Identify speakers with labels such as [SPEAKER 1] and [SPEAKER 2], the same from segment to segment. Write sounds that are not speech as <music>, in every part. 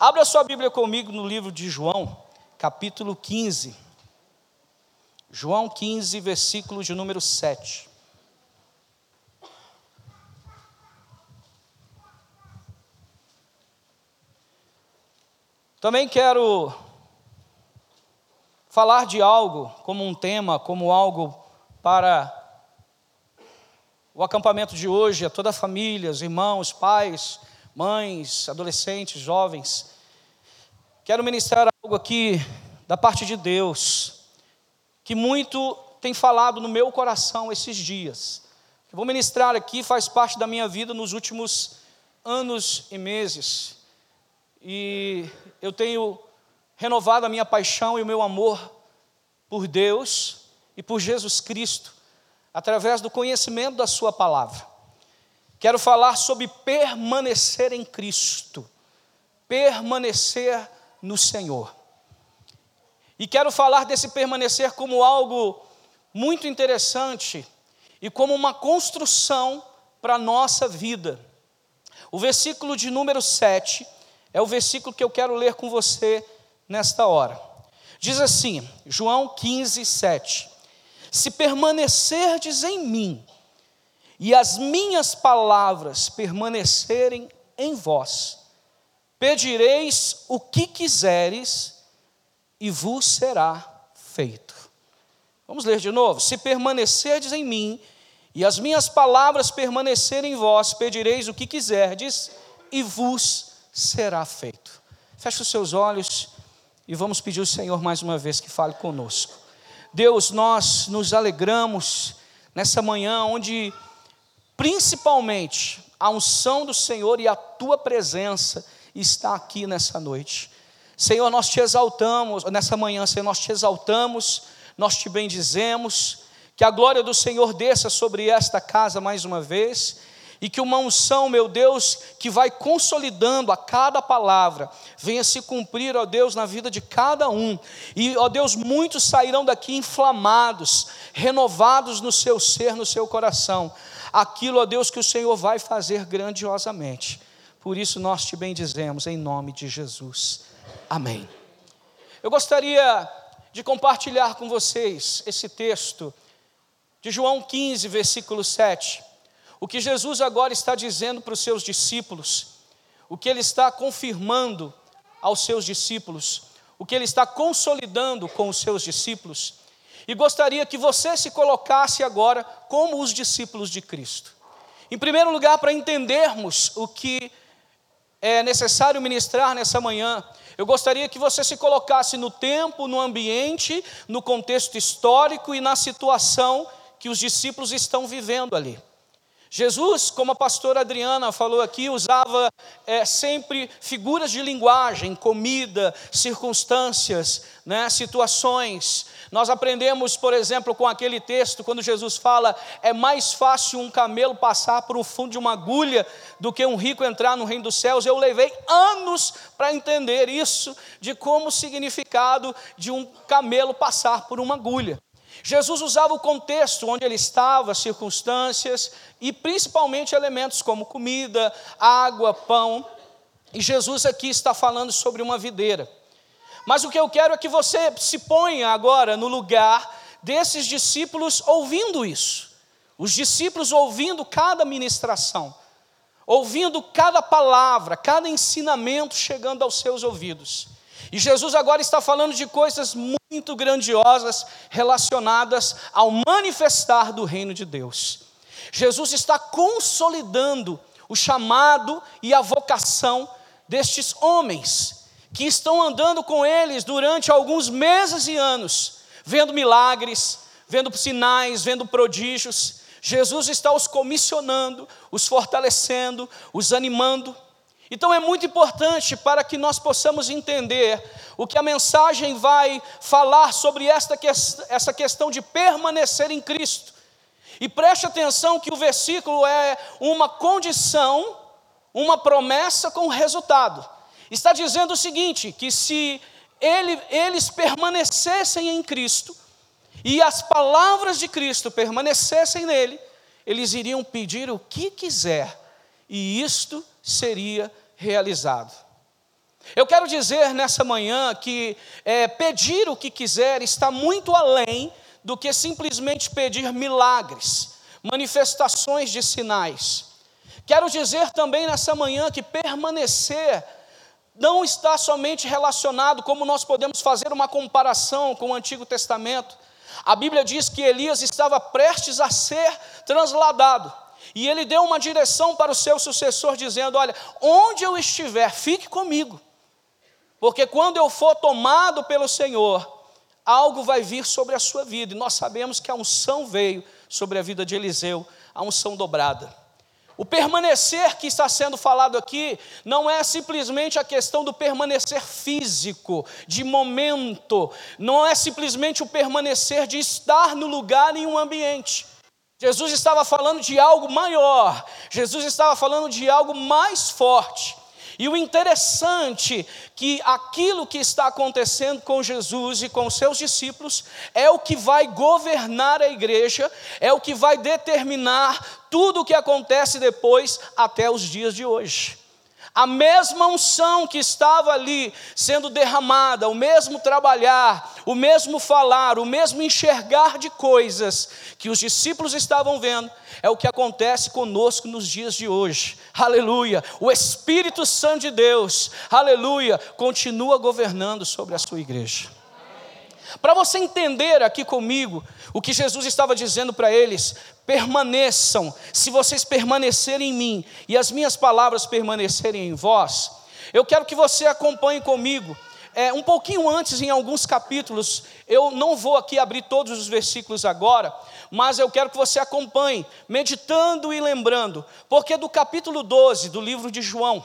[SPEAKER 1] Abra sua Bíblia comigo no livro de João, capítulo 15. João 15, versículo de número 7. Também quero falar de algo como um tema, como algo para o acampamento de hoje, a toda a família, os irmãos, pais, mães, adolescentes, jovens. Quero ministrar algo aqui da parte de Deus, que muito tem falado no meu coração esses dias. Eu vou ministrar aqui, faz parte da minha vida nos últimos anos e meses. E eu tenho renovado a minha paixão e o meu amor por Deus e por Jesus Cristo através do conhecimento da Sua palavra. Quero falar sobre permanecer em Cristo, permanecer no Senhor. E quero falar desse permanecer como algo muito interessante e como uma construção para a nossa vida. O versículo de número 7 é o versículo que eu quero ler com você nesta hora. Diz assim, João 15, 7. Se permanecerdes em mim, e as minhas palavras permanecerem em vós, pedireis o que quiseres, e vos será feito. Vamos ler de novo. Se permanecerdes em mim, e as minhas palavras permanecerem em vós, pedireis o que quiserdes, e vos será feito. Feche os seus olhos e vamos pedir ao Senhor mais uma vez que fale conosco. Deus, nós nos alegramos nessa manhã onde principalmente a unção do Senhor e a tua presença está aqui nessa noite. Senhor, nós te exaltamos, nessa manhã, Senhor, nós te exaltamos, nós te bendizemos, que a glória do Senhor desça sobre esta casa mais uma vez e que uma unção, meu Deus, que vai consolidando a cada palavra, venha se cumprir, ó Deus, na vida de cada um. E, ó Deus, muitos sairão daqui inflamados, renovados no seu ser, no seu coração. Aquilo, ó Deus, que o Senhor vai fazer grandiosamente. Por isso nós te bendizemos em nome de Jesus. Amém. Eu gostaria de compartilhar com vocês esse texto de João 15, versículo 7 o que Jesus agora está dizendo para os seus discípulos, o que ele está confirmando aos seus discípulos, o que ele está consolidando com os seus discípulos, e gostaria que você se colocasse agora como os discípulos de Cristo. Em primeiro lugar, para entendermos o que é necessário ministrar nessa manhã, eu gostaria que você se colocasse no tempo, no ambiente, no contexto histórico e na situação que os discípulos estão vivendo ali. Jesus, como a pastora Adriana falou aqui, usava é, sempre figuras de linguagem, comida, circunstâncias, né, situações. Nós aprendemos, por exemplo, com aquele texto, quando Jesus fala: é mais fácil um camelo passar por um fundo de uma agulha do que um rico entrar no reino dos céus. Eu levei anos para entender isso, de como o significado de um camelo passar por uma agulha. Jesus usava o contexto onde ele estava, circunstâncias e principalmente elementos como comida, água, pão. E Jesus aqui está falando sobre uma videira. Mas o que eu quero é que você se ponha agora no lugar desses discípulos ouvindo isso. Os discípulos ouvindo cada ministração, ouvindo cada palavra, cada ensinamento chegando aos seus ouvidos. E Jesus agora está falando de coisas muito grandiosas relacionadas ao manifestar do reino de Deus. Jesus está consolidando o chamado e a vocação destes homens que estão andando com eles durante alguns meses e anos, vendo milagres, vendo sinais, vendo prodígios. Jesus está os comissionando, os fortalecendo, os animando. Então é muito importante para que nós possamos entender o que a mensagem vai falar sobre esta que, essa questão de permanecer em Cristo. E preste atenção que o versículo é uma condição, uma promessa com resultado. Está dizendo o seguinte: que se ele, eles permanecessem em Cristo e as palavras de Cristo permanecessem nele, eles iriam pedir o que quiser, e isto seria realizado. Eu quero dizer nessa manhã que é, pedir o que quiser está muito além do que simplesmente pedir milagres, manifestações de sinais. Quero dizer também nessa manhã que permanecer não está somente relacionado, como nós podemos fazer uma comparação com o Antigo Testamento. A Bíblia diz que Elias estava prestes a ser transladado. E ele deu uma direção para o seu sucessor, dizendo: Olha, onde eu estiver, fique comigo, porque quando eu for tomado pelo Senhor, algo vai vir sobre a sua vida. E nós sabemos que a unção veio sobre a vida de Eliseu, a unção dobrada. O permanecer que está sendo falado aqui não é simplesmente a questão do permanecer físico, de momento, não é simplesmente o permanecer de estar no lugar em um ambiente. Jesus estava falando de algo maior, Jesus estava falando de algo mais forte. E o interessante que aquilo que está acontecendo com Jesus e com seus discípulos é o que vai governar a igreja, é o que vai determinar tudo o que acontece depois até os dias de hoje. A mesma unção que estava ali sendo derramada, o mesmo trabalhar, o mesmo falar, o mesmo enxergar de coisas que os discípulos estavam vendo, é o que acontece conosco nos dias de hoje. Aleluia. O Espírito Santo de Deus, aleluia, continua governando sobre a sua igreja. Para você entender aqui comigo o que Jesus estava dizendo para eles, permaneçam, se vocês permanecerem em mim e as minhas palavras permanecerem em vós, eu quero que você acompanhe comigo. É, um pouquinho antes, em alguns capítulos, eu não vou aqui abrir todos os versículos agora, mas eu quero que você acompanhe, meditando e lembrando, porque do capítulo 12 do livro de João,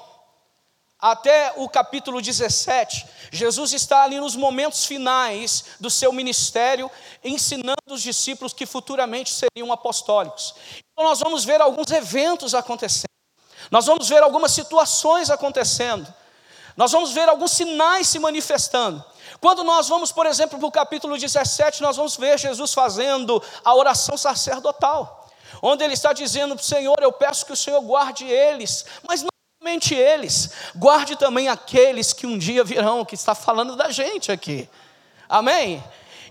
[SPEAKER 1] até o capítulo 17, Jesus está ali nos momentos finais do seu ministério, ensinando os discípulos que futuramente seriam apostólicos. Então, nós vamos ver alguns eventos acontecendo, nós vamos ver algumas situações acontecendo, nós vamos ver alguns sinais se manifestando. Quando nós vamos, por exemplo, para o capítulo 17, nós vamos ver Jesus fazendo a oração sacerdotal, onde ele está dizendo: Senhor, eu peço que o Senhor guarde eles, mas não somente eles, guarde também aqueles que um dia virão, que está falando da gente aqui. Amém?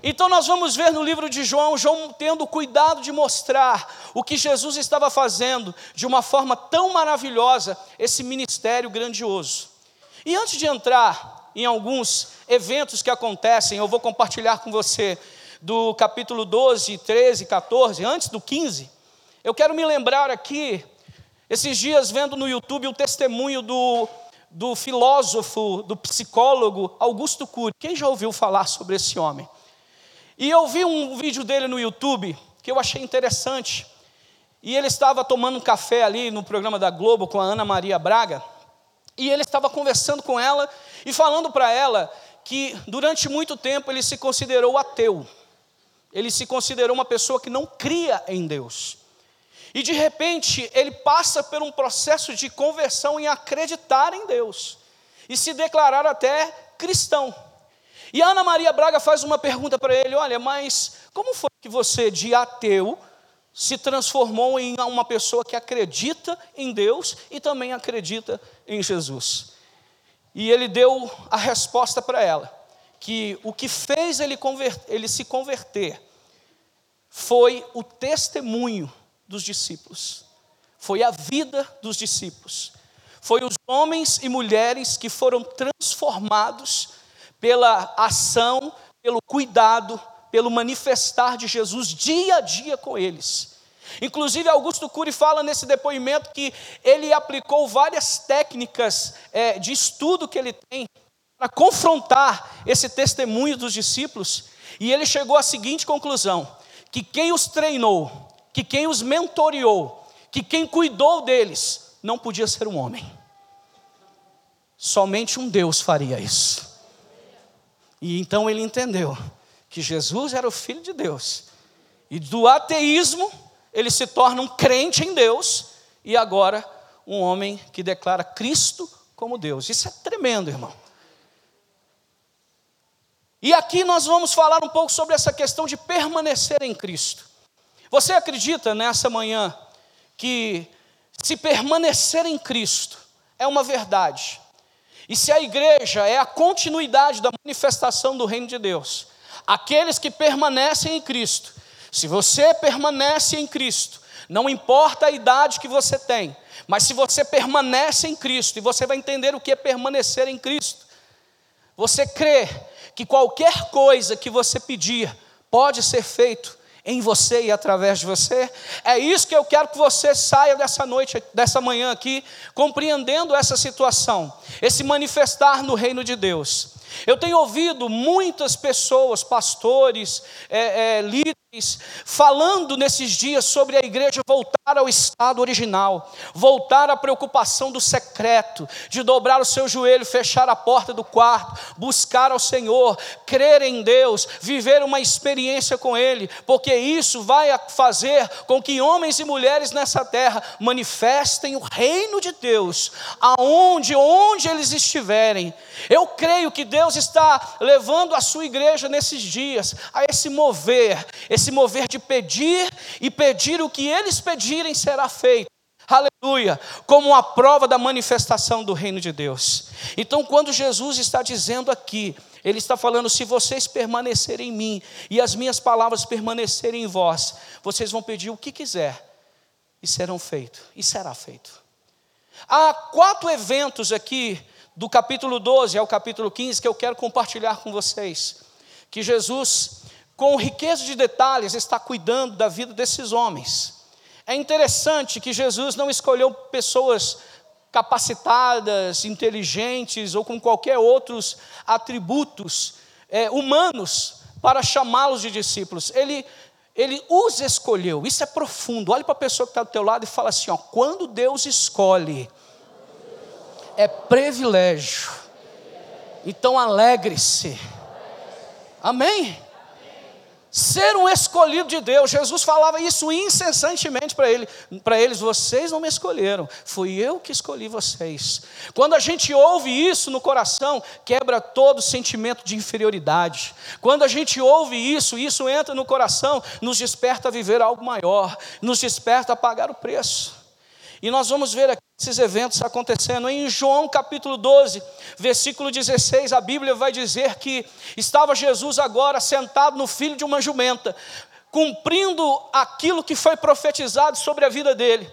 [SPEAKER 1] Então nós vamos ver no livro de João, João tendo cuidado de mostrar o que Jesus estava fazendo de uma forma tão maravilhosa, esse ministério grandioso. E antes de entrar em alguns eventos que acontecem, eu vou compartilhar com você do capítulo 12, 13, 14, antes do 15. Eu quero me lembrar aqui esses dias, vendo no YouTube o testemunho do, do filósofo, do psicólogo Augusto Cury. Quem já ouviu falar sobre esse homem? E eu vi um vídeo dele no YouTube que eu achei interessante. E ele estava tomando um café ali no programa da Globo com a Ana Maria Braga. E ele estava conversando com ela e falando para ela que durante muito tempo ele se considerou ateu. Ele se considerou uma pessoa que não cria em Deus. E de repente ele passa por um processo de conversão em acreditar em Deus e se declarar até cristão. E Ana Maria Braga faz uma pergunta para ele: olha, mas como foi que você, de ateu, se transformou em uma pessoa que acredita em Deus e também acredita em Jesus? E ele deu a resposta para ela: que o que fez ele, ele se converter foi o testemunho dos discípulos, foi a vida dos discípulos, foi os homens e mulheres que foram transformados pela ação, pelo cuidado, pelo manifestar de Jesus dia a dia com eles. Inclusive, Augusto Cury fala nesse depoimento que ele aplicou várias técnicas é, de estudo que ele tem para confrontar esse testemunho dos discípulos, e ele chegou à seguinte conclusão: que quem os treinou, que quem os mentoreou, que quem cuidou deles, não podia ser um homem. Somente um Deus faria isso. E então ele entendeu que Jesus era o Filho de Deus. E do ateísmo, ele se torna um crente em Deus. E agora, um homem que declara Cristo como Deus. Isso é tremendo, irmão. E aqui nós vamos falar um pouco sobre essa questão de permanecer em Cristo. Você acredita nessa manhã que se permanecer em Cristo é uma verdade? E se a igreja é a continuidade da manifestação do reino de Deus, aqueles que permanecem em Cristo, se você permanece em Cristo, não importa a idade que você tem, mas se você permanece em Cristo, e você vai entender o que é permanecer em Cristo, você crê que qualquer coisa que você pedir pode ser feito em você e através de você. É isso que eu quero que você saia dessa noite, dessa manhã aqui, compreendendo essa situação, esse manifestar no reino de Deus. Eu tenho ouvido muitas pessoas, pastores, é, é, líderes, falando nesses dias sobre a igreja voltar ao estado original, voltar à preocupação do secreto, de dobrar o seu joelho, fechar a porta do quarto, buscar ao Senhor, crer em Deus, viver uma experiência com Ele, porque isso vai fazer com que homens e mulheres nessa terra manifestem o reino de Deus, aonde, onde eles estiverem. Eu creio que Deus está levando a sua igreja nesses dias a esse mover, esse esse mover de pedir e pedir o que eles pedirem será feito. Aleluia, como uma prova da manifestação do reino de Deus. Então, quando Jesus está dizendo aqui, Ele está falando: se vocês permanecerem em mim e as minhas palavras permanecerem em vós, vocês vão pedir o que quiser e serão feito, e será feito. Há quatro eventos aqui, do capítulo 12 ao capítulo 15, que eu quero compartilhar com vocês, que Jesus com riqueza de detalhes, está cuidando da vida desses homens. É interessante que Jesus não escolheu pessoas capacitadas, inteligentes ou com qualquer outros atributos é, humanos para chamá-los de discípulos. Ele, ele os escolheu. Isso é profundo. Olhe para a pessoa que está do teu lado e fala assim: ó, quando Deus escolhe, é privilégio. Então alegre-se. Amém? Ser um escolhido de Deus. Jesus falava isso incessantemente para ele, para eles: vocês não me escolheram, fui eu que escolhi vocês. Quando a gente ouve isso no coração, quebra todo sentimento de inferioridade. Quando a gente ouve isso, isso entra no coração, nos desperta a viver algo maior, nos desperta a pagar o preço. E nós vamos ver aqui esses eventos acontecendo. Em João capítulo 12, versículo 16, a Bíblia vai dizer que estava Jesus agora sentado no filho de uma jumenta, cumprindo aquilo que foi profetizado sobre a vida dele.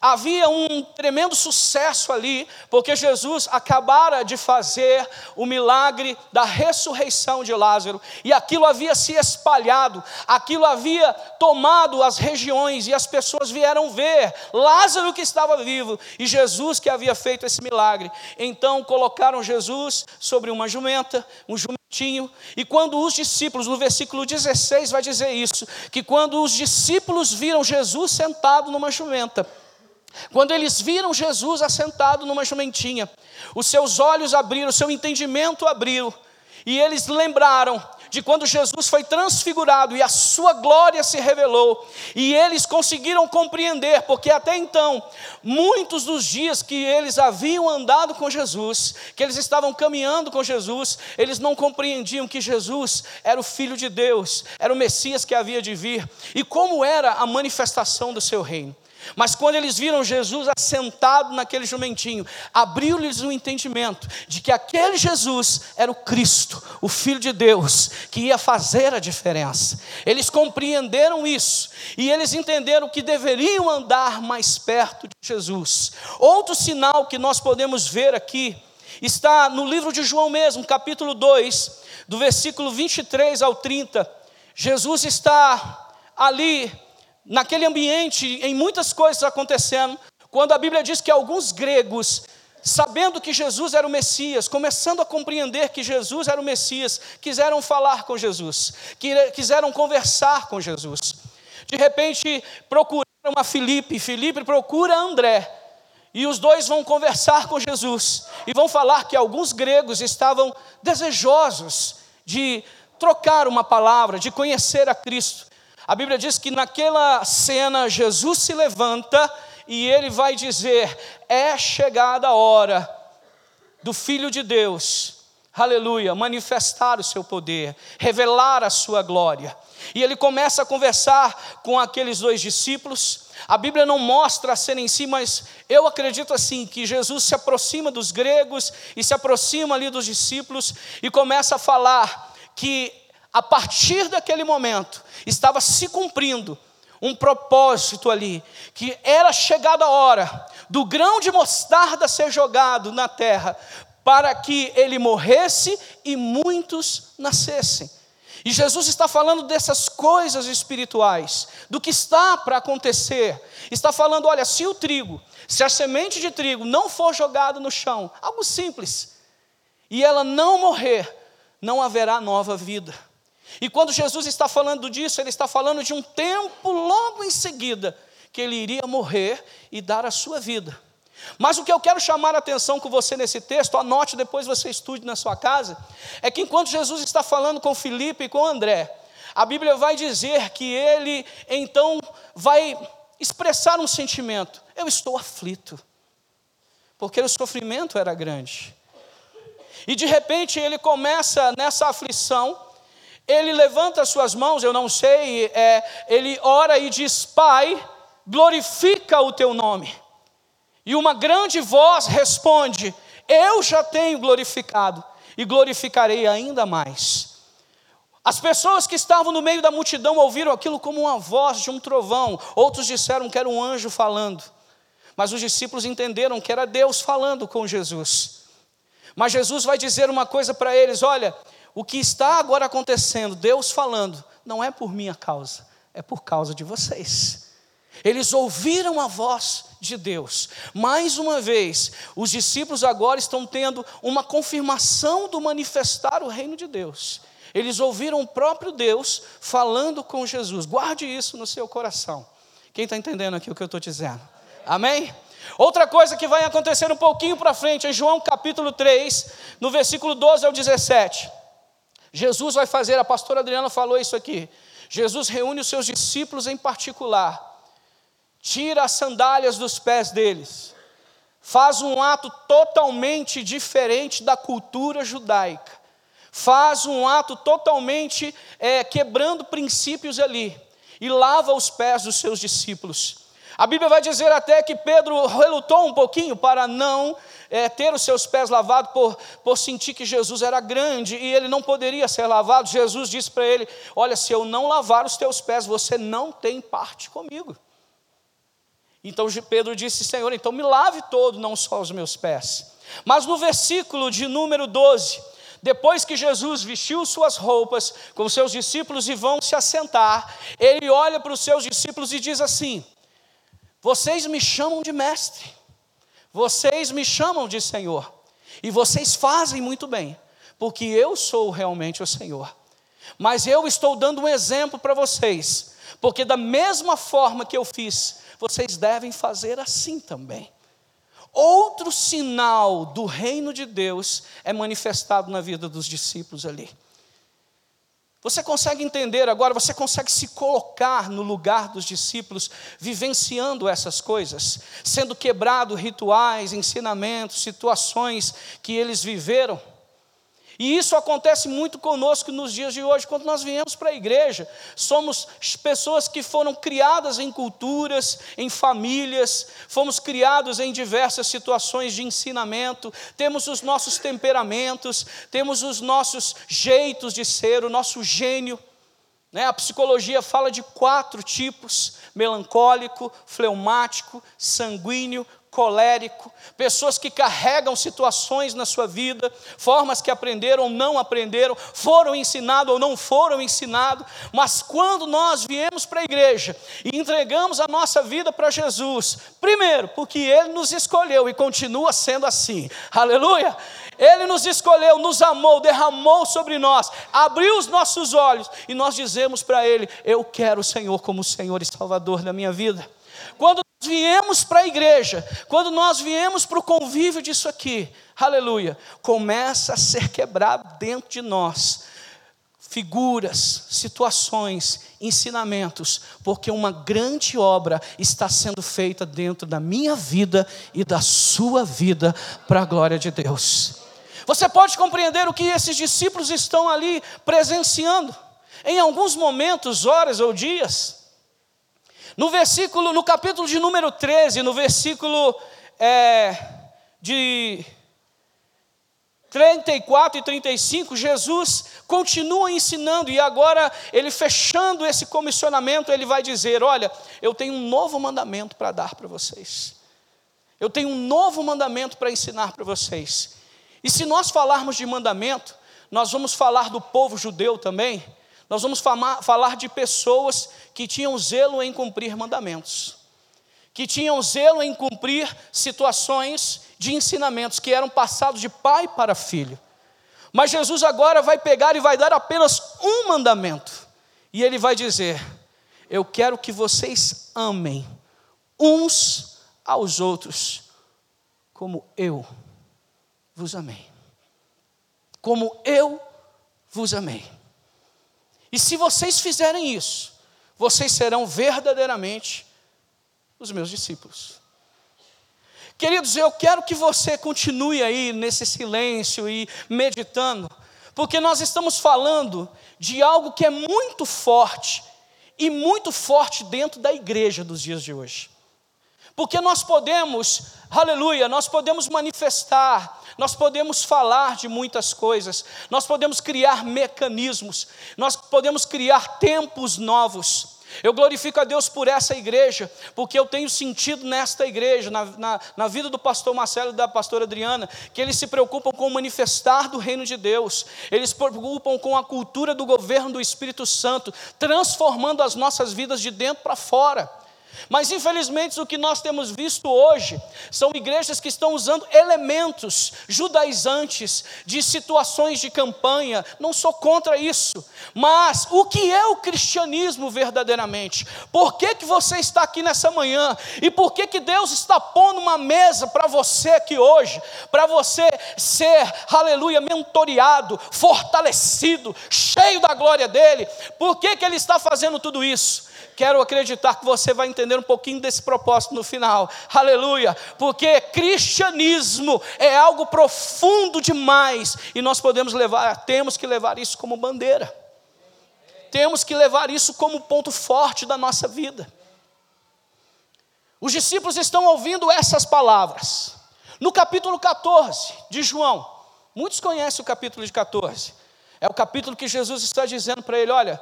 [SPEAKER 1] Havia um tremendo sucesso ali, porque Jesus acabara de fazer o milagre da ressurreição de Lázaro, e aquilo havia se espalhado, aquilo havia tomado as regiões, e as pessoas vieram ver Lázaro que estava vivo e Jesus que havia feito esse milagre. Então colocaram Jesus sobre uma jumenta, um jumentinho, e quando os discípulos, no versículo 16 vai dizer isso, que quando os discípulos viram Jesus sentado numa jumenta, quando eles viram Jesus assentado numa jumentinha, os seus olhos abriram, o seu entendimento abriu, e eles lembraram de quando Jesus foi transfigurado e a sua glória se revelou, e eles conseguiram compreender, porque até então, muitos dos dias que eles haviam andado com Jesus, que eles estavam caminhando com Jesus, eles não compreendiam que Jesus era o Filho de Deus, era o Messias que havia de vir, e como era a manifestação do seu reino. Mas quando eles viram Jesus assentado naquele jumentinho, abriu-lhes o um entendimento de que aquele Jesus era o Cristo, o Filho de Deus, que ia fazer a diferença. Eles compreenderam isso e eles entenderam que deveriam andar mais perto de Jesus. Outro sinal que nós podemos ver aqui está no livro de João mesmo, capítulo 2, do versículo 23 ao 30. Jesus está ali naquele ambiente, em muitas coisas acontecendo, quando a Bíblia diz que alguns gregos, sabendo que Jesus era o Messias, começando a compreender que Jesus era o Messias, quiseram falar com Jesus, quiseram conversar com Jesus. De repente, procuraram a Filipe, Filipe procura André, e os dois vão conversar com Jesus e vão falar que alguns gregos estavam desejosos de trocar uma palavra, de conhecer a Cristo. A Bíblia diz que naquela cena Jesus se levanta e ele vai dizer: É chegada a hora do Filho de Deus, aleluia, manifestar o seu poder, revelar a sua glória. E ele começa a conversar com aqueles dois discípulos, A Bíblia não mostra a cena em si, mas eu acredito assim que Jesus se aproxima dos gregos e se aproxima ali dos discípulos e começa a falar que a partir daquele momento estava se cumprindo um propósito ali, que era chegada a hora do grão de mostarda ser jogado na terra, para que ele morresse e muitos nascessem. E Jesus está falando dessas coisas espirituais, do que está para acontecer. Está falando: olha, se o trigo, se a semente de trigo não for jogada no chão, algo simples, e ela não morrer, não haverá nova vida. E quando Jesus está falando disso, ele está falando de um tempo logo em seguida que ele iria morrer e dar a sua vida. Mas o que eu quero chamar a atenção com você nesse texto, anote depois você estude na sua casa, é que enquanto Jesus está falando com Filipe e com André, a Bíblia vai dizer que ele então vai expressar um sentimento: eu estou aflito, porque o sofrimento era grande. E de repente ele começa nessa aflição, ele levanta as suas mãos, eu não sei, é, ele ora e diz: Pai, glorifica o teu nome. E uma grande voz responde: Eu já tenho glorificado e glorificarei ainda mais. As pessoas que estavam no meio da multidão ouviram aquilo como uma voz de um trovão, outros disseram que era um anjo falando, mas os discípulos entenderam que era Deus falando com Jesus. Mas Jesus vai dizer uma coisa para eles: olha, o que está agora acontecendo, Deus falando, não é por minha causa, é por causa de vocês. Eles ouviram a voz de Deus. Mais uma vez, os discípulos agora estão tendo uma confirmação do manifestar o reino de Deus. Eles ouviram o próprio Deus falando com Jesus. Guarde isso no seu coração. Quem está entendendo aqui o que eu estou dizendo? Amém? Outra coisa que vai acontecer um pouquinho para frente, em João capítulo 3, no versículo 12 ao 17. Jesus vai fazer, a pastora Adriana falou isso aqui. Jesus reúne os seus discípulos em particular, tira as sandálias dos pés deles, faz um ato totalmente diferente da cultura judaica, faz um ato totalmente é, quebrando princípios ali, e lava os pés dos seus discípulos. A Bíblia vai dizer até que Pedro relutou um pouquinho para não é, ter os seus pés lavados por, por sentir que Jesus era grande e ele não poderia ser lavado. Jesus disse para ele: Olha, se eu não lavar os teus pés, você não tem parte comigo. Então Pedro disse: Senhor, então me lave todo, não só os meus pés. Mas no versículo de número 12, depois que Jesus vestiu suas roupas com seus discípulos e vão se assentar, ele olha para os seus discípulos e diz assim: vocês me chamam de mestre, vocês me chamam de Senhor, e vocês fazem muito bem, porque eu sou realmente o Senhor. Mas eu estou dando um exemplo para vocês, porque da mesma forma que eu fiz, vocês devem fazer assim também. Outro sinal do reino de Deus é manifestado na vida dos discípulos ali. Você consegue entender agora, você consegue se colocar no lugar dos discípulos, vivenciando essas coisas, sendo quebrado rituais, ensinamentos, situações que eles viveram. E isso acontece muito conosco nos dias de hoje, quando nós viemos para a igreja. Somos pessoas que foram criadas em culturas, em famílias, fomos criados em diversas situações de ensinamento, temos os nossos temperamentos, temos os nossos jeitos de ser, o nosso gênio. Né? A psicologia fala de quatro tipos: melancólico, fleumático, sanguíneo, colérico, pessoas que carregam situações na sua vida, formas que aprenderam ou não aprenderam, foram ensinados ou não foram ensinados, mas quando nós viemos para a igreja e entregamos a nossa vida para Jesus, primeiro, porque Ele nos escolheu e continua sendo assim, aleluia. Ele nos escolheu, nos amou, derramou sobre nós, abriu os nossos olhos e nós dizemos para Ele: Eu quero o Senhor como Senhor e Salvador da minha vida. Quando viemos para a igreja, quando nós viemos para o convívio disso aqui, aleluia, começa a ser quebrado dentro de nós figuras, situações, ensinamentos, porque uma grande obra está sendo feita dentro da minha vida e da sua vida para a glória de Deus. Você pode compreender o que esses discípulos estão ali presenciando. Em alguns momentos, horas ou dias, No versículo, no capítulo de número 13, no versículo é, de 34 e 35, Jesus continua ensinando, e agora ele fechando esse comissionamento, ele vai dizer: Olha, eu tenho um novo mandamento para dar para vocês. Eu tenho um novo mandamento para ensinar para vocês. E se nós falarmos de mandamento, nós vamos falar do povo judeu também, nós vamos falar de pessoas que tinham zelo em cumprir mandamentos, que tinham zelo em cumprir situações de ensinamentos que eram passados de pai para filho. Mas Jesus agora vai pegar e vai dar apenas um mandamento, e ele vai dizer: Eu quero que vocês amem uns aos outros, como eu vos amei. Como eu vos amei. E se vocês fizerem isso, vocês serão verdadeiramente os meus discípulos. Queridos, eu quero que você continue aí nesse silêncio e meditando, porque nós estamos falando de algo que é muito forte e muito forte dentro da igreja dos dias de hoje. Porque nós podemos, aleluia, nós podemos manifestar, nós podemos falar de muitas coisas, nós podemos criar mecanismos, nós podemos criar tempos novos. Eu glorifico a Deus por essa igreja, porque eu tenho sentido nesta igreja, na, na, na, vida do pastor Marcelo e da pastora Adriana, que eles se preocupam com o manifestar do reino de Deus, eles se preocupam com a cultura do governo do Espírito Santo, transformando as nossas vidas de dentro para fora. Mas infelizmente o que nós temos visto hoje são igrejas que estão usando elementos judaizantes de situações de campanha. Não sou contra isso, mas o que é o cristianismo verdadeiramente? Por que, que você está aqui nessa manhã? E por que, que Deus está pondo uma mesa para você aqui hoje? Para você ser, aleluia, mentoreado, fortalecido, cheio da glória dele. Por que, que Ele está fazendo tudo isso? Quero acreditar que você vai entender um pouquinho desse propósito no final. Aleluia! Porque cristianismo é algo profundo demais e nós podemos levar, temos que levar isso como bandeira. Temos que levar isso como ponto forte da nossa vida. Os discípulos estão ouvindo essas palavras. No capítulo 14 de João, muitos conhecem o capítulo de 14. É o capítulo que Jesus está dizendo para ele: olha,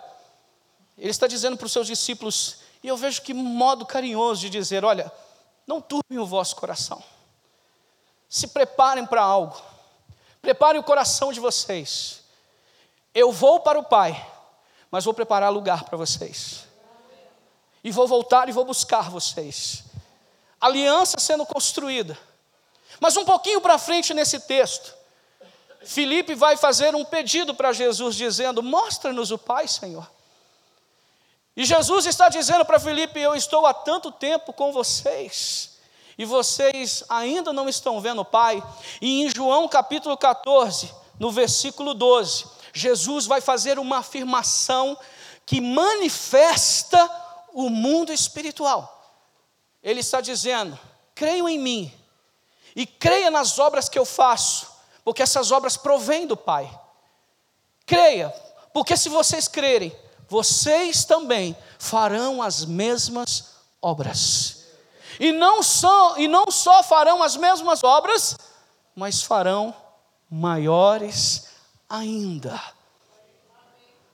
[SPEAKER 1] ele está dizendo para os seus discípulos, e eu vejo que modo carinhoso de dizer: olha, não turbem o vosso coração, se preparem para algo, preparem o coração de vocês. Eu vou para o Pai, mas vou preparar lugar para vocês, e vou voltar e vou buscar vocês. Aliança sendo construída, mas um pouquinho para frente nesse texto, Felipe vai fazer um pedido para Jesus, dizendo: Mostra-nos o Pai, Senhor. E Jesus está dizendo para Felipe: Eu estou há tanto tempo com vocês, e vocês ainda não estão vendo o Pai. E em João capítulo 14, no versículo 12, Jesus vai fazer uma afirmação que manifesta o mundo espiritual. Ele está dizendo: creiam em mim, e creia nas obras que eu faço, porque essas obras provêm do Pai. Creia, porque se vocês crerem, vocês também farão as mesmas obras. E não só, e não só farão as mesmas obras, mas farão maiores ainda.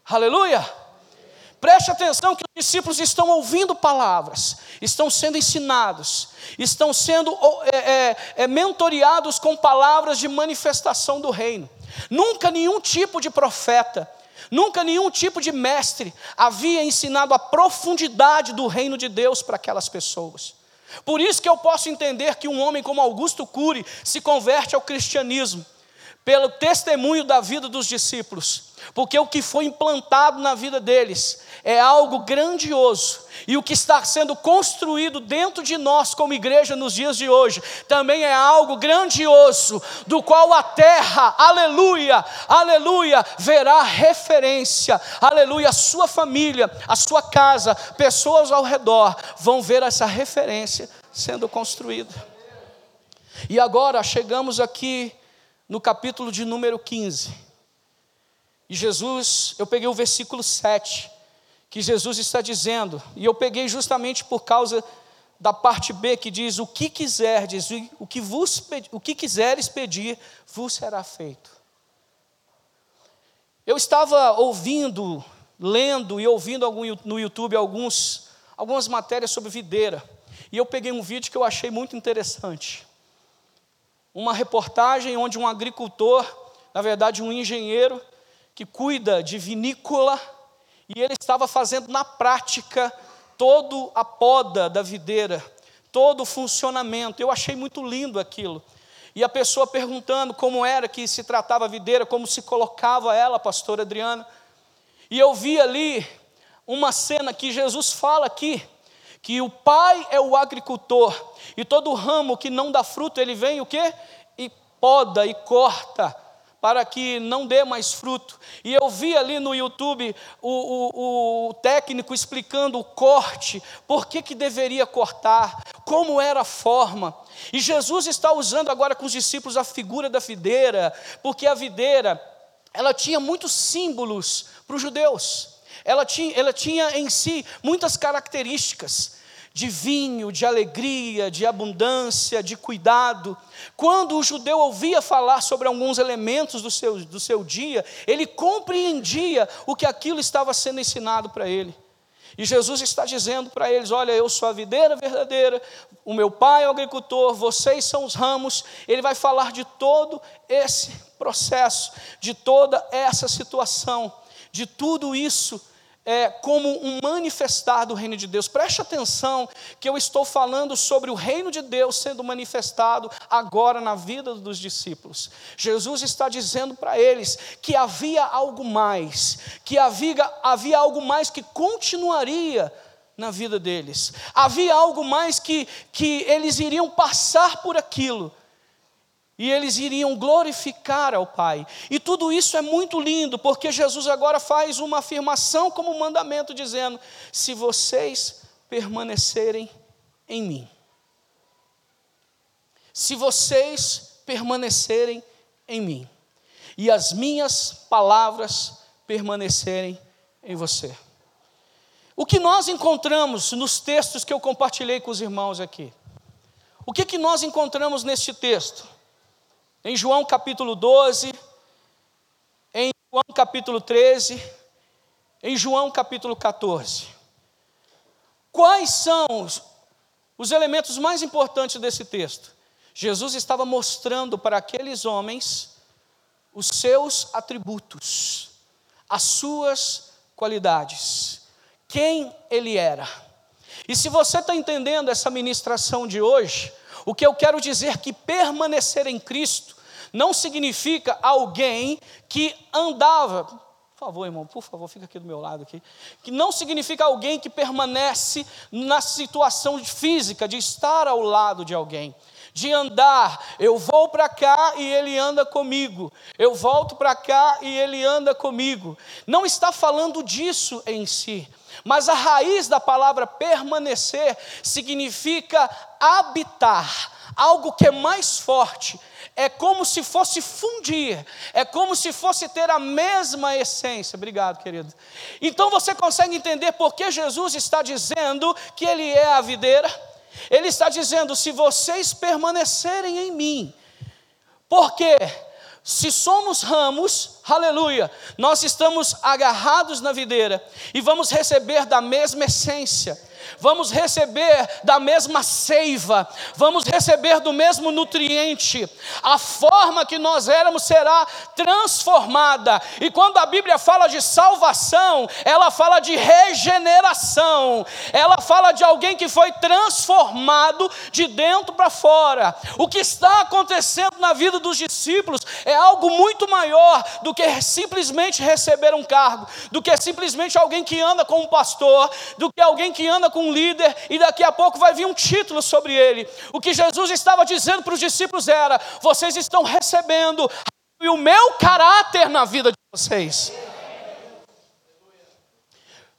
[SPEAKER 1] Aleluia! Preste atenção que os discípulos estão ouvindo palavras, estão sendo ensinados, estão sendo é, é, é, mentoreados com palavras de manifestação do reino. Nunca nenhum tipo de profeta, Nunca nenhum tipo de mestre havia ensinado a profundidade do reino de Deus para aquelas pessoas. Por isso que eu posso entender que um homem como Augusto Cury se converte ao cristianismo, pelo testemunho da vida dos discípulos, porque o que foi implantado na vida deles é algo grandioso e o que está sendo construído dentro de nós como igreja nos dias de hoje também é algo grandioso, do qual a terra, aleluia, aleluia, verá referência, aleluia, a sua família, a sua casa, pessoas ao redor vão ver essa referência sendo construída. E agora chegamos aqui no capítulo de número 15. E Jesus, eu peguei o versículo 7 que Jesus está dizendo, e eu peguei justamente por causa da parte B que diz: O que quiserdes, o que, vos, o que quiseres pedir, vos será feito. Eu estava ouvindo, lendo e ouvindo no YouTube alguns, algumas matérias sobre videira, e eu peguei um vídeo que eu achei muito interessante. Uma reportagem onde um agricultor, na verdade um engenheiro, que cuida de vinícola, e ele estava fazendo na prática toda a poda da videira, todo o funcionamento. Eu achei muito lindo aquilo. E a pessoa perguntando como era que se tratava a videira, como se colocava ela, pastor Adriana. E eu vi ali uma cena que Jesus fala aqui, que o pai é o agricultor, e todo ramo que não dá fruto, ele vem o quê? E poda e corta para que não dê mais fruto. E eu vi ali no YouTube o, o, o, técnico explicando o corte, por que, que deveria cortar, como era a forma. E Jesus está usando agora com os discípulos a figura da videira, porque a videira, ela tinha muitos símbolos para os judeus. Ela tinha, ela tinha em si muitas características de vinho, de alegria, de abundância, de cuidado. Quando o judeu ouvia falar sobre alguns elementos do seu, do seu dia, ele compreendia o que aquilo estava sendo ensinado para ele. E Jesus está dizendo para eles: Olha, eu sou a videira verdadeira, o meu pai é o agricultor, vocês são os ramos. Ele vai falar de todo esse processo, de toda essa situação, de tudo isso é, como um manifestar do reino de Deus. Preste atenção que eu estou falando sobre o reino de Deus sendo manifestado agora na vida dos discípulos. Jesus está dizendo para eles que havia algo mais, que havia, havia algo mais que continuaria na vida deles. Havia algo mais que, que eles iriam passar por aquilo e eles iriam glorificar ao Pai. E tudo isso é muito lindo, porque Jesus agora faz uma afirmação como mandamento, dizendo: se vocês permanecerem em mim, se vocês permanecerem em mim, e as minhas palavras permanecerem em você. O que nós encontramos nos textos que eu compartilhei com os irmãos aqui? O que, que nós encontramos neste texto? Em João capítulo 12, em João capítulo 13, em João capítulo 14. Quais são os, os elementos mais importantes desse texto? Jesus estava mostrando para aqueles homens os seus atributos, as suas qualidades, quem ele era. E se você está entendendo essa ministração de hoje, o que eu quero dizer que permanecer em Cristo não significa alguém que andava. Por favor, irmão, por favor, fica aqui do meu lado aqui. Que não significa alguém que permanece na situação física de estar ao lado de alguém de andar. Eu vou para cá e ele anda comigo. Eu volto para cá e ele anda comigo. Não está falando disso em si. Mas a raiz da palavra permanecer significa habitar, algo que é mais forte, é como se fosse fundir, é como se fosse ter a mesma essência. Obrigado, querido. Então você consegue entender por que Jesus está dizendo que Ele é a videira? Ele está dizendo: se vocês permanecerem em mim, porque se somos ramos, aleluia, nós estamos agarrados na videira e vamos receber da mesma essência vamos receber da mesma seiva, vamos receber do mesmo nutriente. A forma que nós éramos será transformada. E quando a Bíblia fala de salvação, ela fala de regeneração, ela fala de alguém que foi transformado de dentro para fora. O que está acontecendo na vida dos discípulos é algo muito maior do que simplesmente receber um cargo, do que simplesmente alguém que anda com um pastor, do que alguém que anda com um líder e daqui a pouco vai vir um título sobre ele. O que Jesus estava dizendo para os discípulos era: vocês estão recebendo o meu caráter na vida de vocês.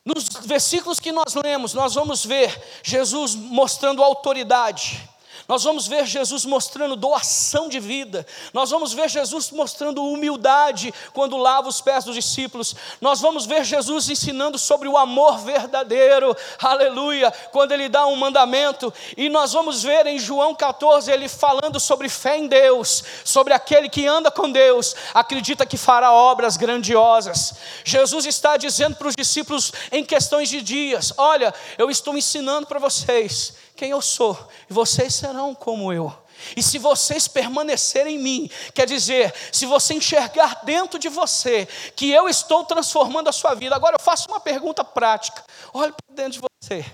[SPEAKER 1] Nos versículos que nós lemos, nós vamos ver Jesus mostrando autoridade, nós vamos ver Jesus mostrando doação de vida, nós vamos ver Jesus mostrando humildade quando lava os pés dos discípulos, nós vamos ver Jesus ensinando sobre o amor verdadeiro, aleluia, quando ele dá um mandamento, e nós vamos ver em João 14 ele falando sobre fé em Deus, sobre aquele que anda com Deus, acredita que fará obras grandiosas. Jesus está dizendo para os discípulos em questões de dias: olha, eu estou ensinando para vocês quem eu sou, e vocês serão como eu. E se vocês permanecerem em mim, quer dizer, se você enxergar dentro de você que eu estou transformando a sua vida. Agora eu faço uma pergunta prática. Olhe para dentro de você.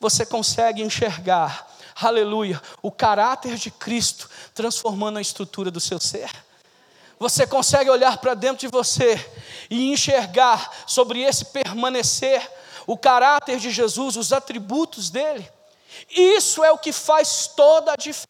[SPEAKER 1] Você consegue enxergar, aleluia, o caráter de Cristo transformando a estrutura do seu ser? Você consegue olhar para dentro de você e enxergar sobre esse permanecer o caráter de Jesus, os atributos dele? Isso é o que faz toda a diferença.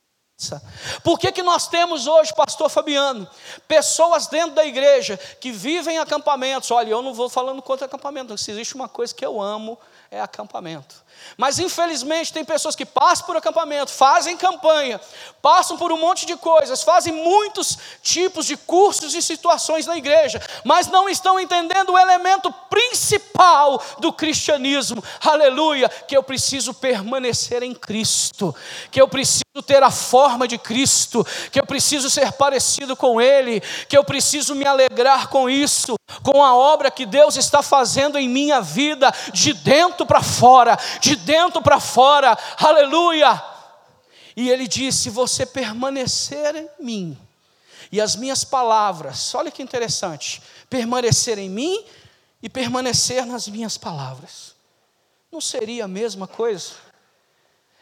[SPEAKER 1] Por que, que nós temos hoje, pastor Fabiano, pessoas dentro da igreja que vivem em acampamentos? Olha, eu não vou falando contra acampamento, se existe uma coisa que eu amo, é acampamento. Mas infelizmente tem pessoas que passam por acampamento, fazem campanha, passam por um monte de coisas, fazem muitos tipos de cursos e situações na igreja, mas não estão entendendo o elemento principal do cristianismo. Aleluia, que eu preciso permanecer em Cristo, que eu preciso ter a forma de Cristo, que eu preciso ser parecido com ele, que eu preciso me alegrar com isso, com a obra que Deus está fazendo em minha vida, de dentro para fora, de dentro para fora, aleluia. E ele disse: se você permanecer em mim, e as minhas palavras, olha que interessante, permanecer em mim e permanecer nas minhas palavras, não seria a mesma coisa?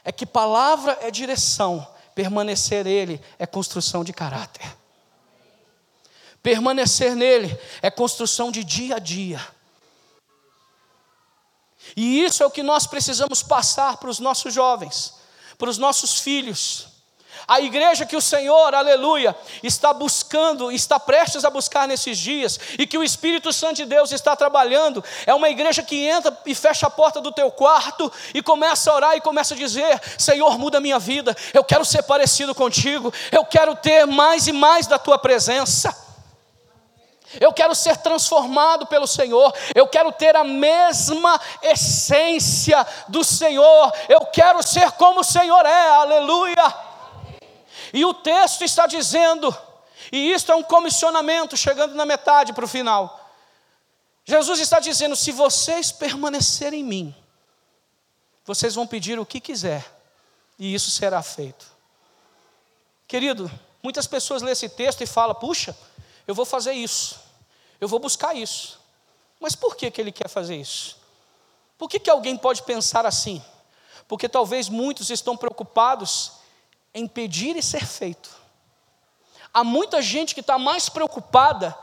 [SPEAKER 1] É que palavra é direção, permanecer nele é construção de caráter. Permanecer nele é construção de dia a dia. E isso é o que nós precisamos passar para os nossos jovens, para os nossos filhos. A igreja que o Senhor, aleluia, está buscando, está prestes a buscar nesses dias, e que o Espírito Santo de Deus está trabalhando, é uma igreja que entra e fecha a porta do teu quarto e começa a orar e começa a dizer: Senhor, muda a minha vida, eu quero ser parecido contigo, eu quero ter mais e mais da tua presença eu quero ser transformado pelo Senhor, eu quero ter a mesma essência do Senhor, eu quero ser como o Senhor é, aleluia. E o texto está dizendo, e isto é um comissionamento, chegando na metade para o final. Jesus está dizendo: se vocês permanecerem em mim, vocês vão pedir o que quiser, e isso será feito. Querido, muitas pessoas lêem esse texto e falam: puxa, eu vou fazer isso. Eu vou buscar isso. Mas por que, que ele quer fazer isso? Por que, que alguém pode pensar assim? Porque talvez muitos estão preocupados em pedir e ser feito. Há muita gente que está mais preocupada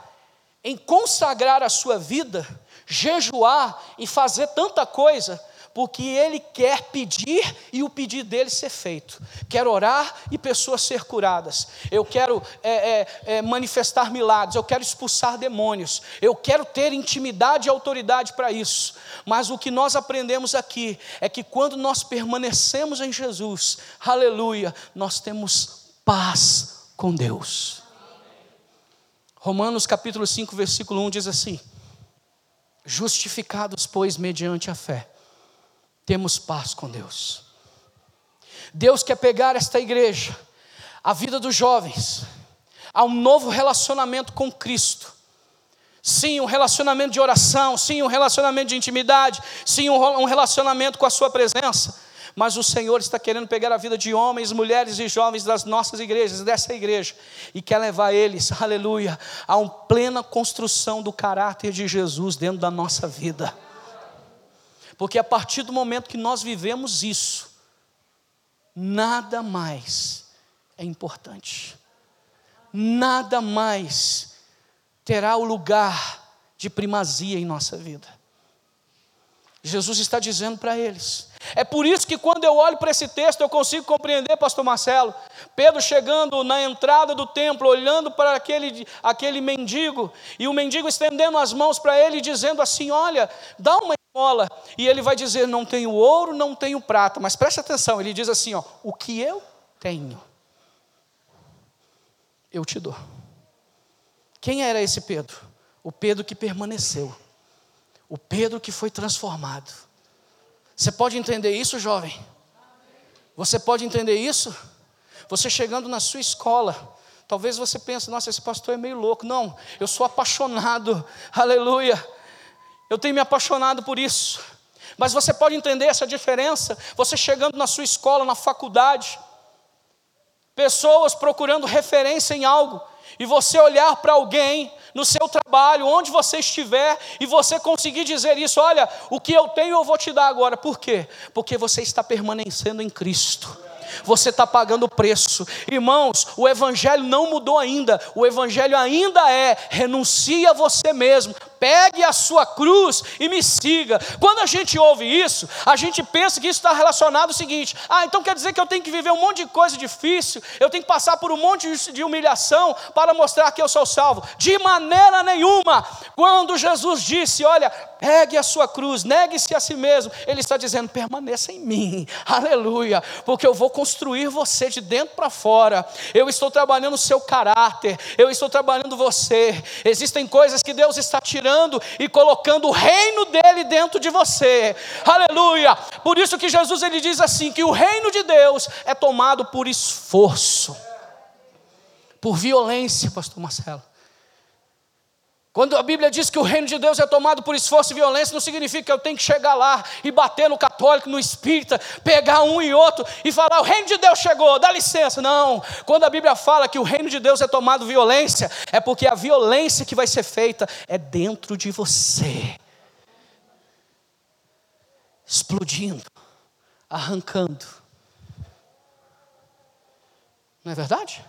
[SPEAKER 1] em consagrar a sua vida, jejuar e fazer tanta coisa, porque ele quer pedir e o pedido dele ser feito. Quer orar e pessoas ser curadas. Eu quero é, é, é, manifestar milagres. Eu quero expulsar demônios. Eu quero ter intimidade e autoridade para isso. Mas o que nós aprendemos aqui é que quando nós permanecemos em Jesus, aleluia, nós temos paz com Deus. Romanos capítulo 5, versículo 1 diz assim: Justificados, pois, mediante a fé temos paz com Deus. Deus quer pegar esta igreja, a vida dos jovens, a um novo relacionamento com Cristo. Sim, um relacionamento de oração, sim, um relacionamento de intimidade, sim, um relacionamento com a Sua presença. Mas o Senhor está querendo pegar a vida de homens, mulheres e jovens das nossas igrejas, dessa igreja, e quer levar eles, <laughs> aleluia, a uma plena construção do caráter de Jesus dentro da nossa vida. Porque a partir do momento que nós vivemos isso, nada mais é importante. Nada mais terá o lugar de primazia em nossa vida. Jesus está dizendo para eles. É por isso que quando eu olho para esse texto eu consigo compreender, pastor Marcelo, Pedro chegando na entrada do templo, olhando para aquele, aquele mendigo, e o mendigo estendendo as mãos para ele, dizendo assim: Olha, dá uma esmola. E ele vai dizer: Não tenho ouro, não tenho prata, mas preste atenção, ele diz assim: ó, O que eu tenho, eu te dou. Quem era esse Pedro? O Pedro que permaneceu, o Pedro que foi transformado. Você pode entender isso, jovem? Você pode entender isso? Você chegando na sua escola, talvez você pense, nossa, esse pastor é meio louco. Não, eu sou apaixonado, aleluia. Eu tenho me apaixonado por isso. Mas você pode entender essa diferença, você chegando na sua escola, na faculdade, pessoas procurando referência em algo, e você olhar para alguém no seu trabalho, onde você estiver, e você conseguir dizer isso: olha, o que eu tenho eu vou te dar agora. Por quê? Porque você está permanecendo em Cristo você está pagando o preço. Irmãos, o Evangelho não mudou ainda, o Evangelho ainda é: renuncia a você mesmo, pegue a sua cruz e me siga. Quando a gente ouve isso, a gente pensa que isso está relacionado ao seguinte: ah, então quer dizer que eu tenho que viver um monte de coisa difícil, eu tenho que passar por um monte de humilhação para mostrar que eu sou salvo. De maneira nenhuma. Quando Jesus disse: olha, pegue a sua cruz, negue-se a si mesmo, Ele está dizendo: permaneça em mim, <laughs> aleluia, porque eu vou construir você de dentro para fora. Eu estou trabalhando o seu caráter, eu estou trabalhando você. Existem coisas que Deus está tirando e colocando o reino dele dentro de você. Aleluia! Por isso que Jesus ele diz assim que o reino de Deus é tomado por esforço. Por violência, pastor Marcelo. Quando a Bíblia diz que o reino de Deus é tomado por esforço e violência, não significa que eu tenho que chegar lá e bater no católico, no espírita, pegar um e outro e falar: o reino de Deus chegou, dá licença. Não. Quando a Bíblia fala que o reino de Deus é tomado violência, é porque a violência que vai ser feita é dentro de você explodindo, arrancando. Não é verdade?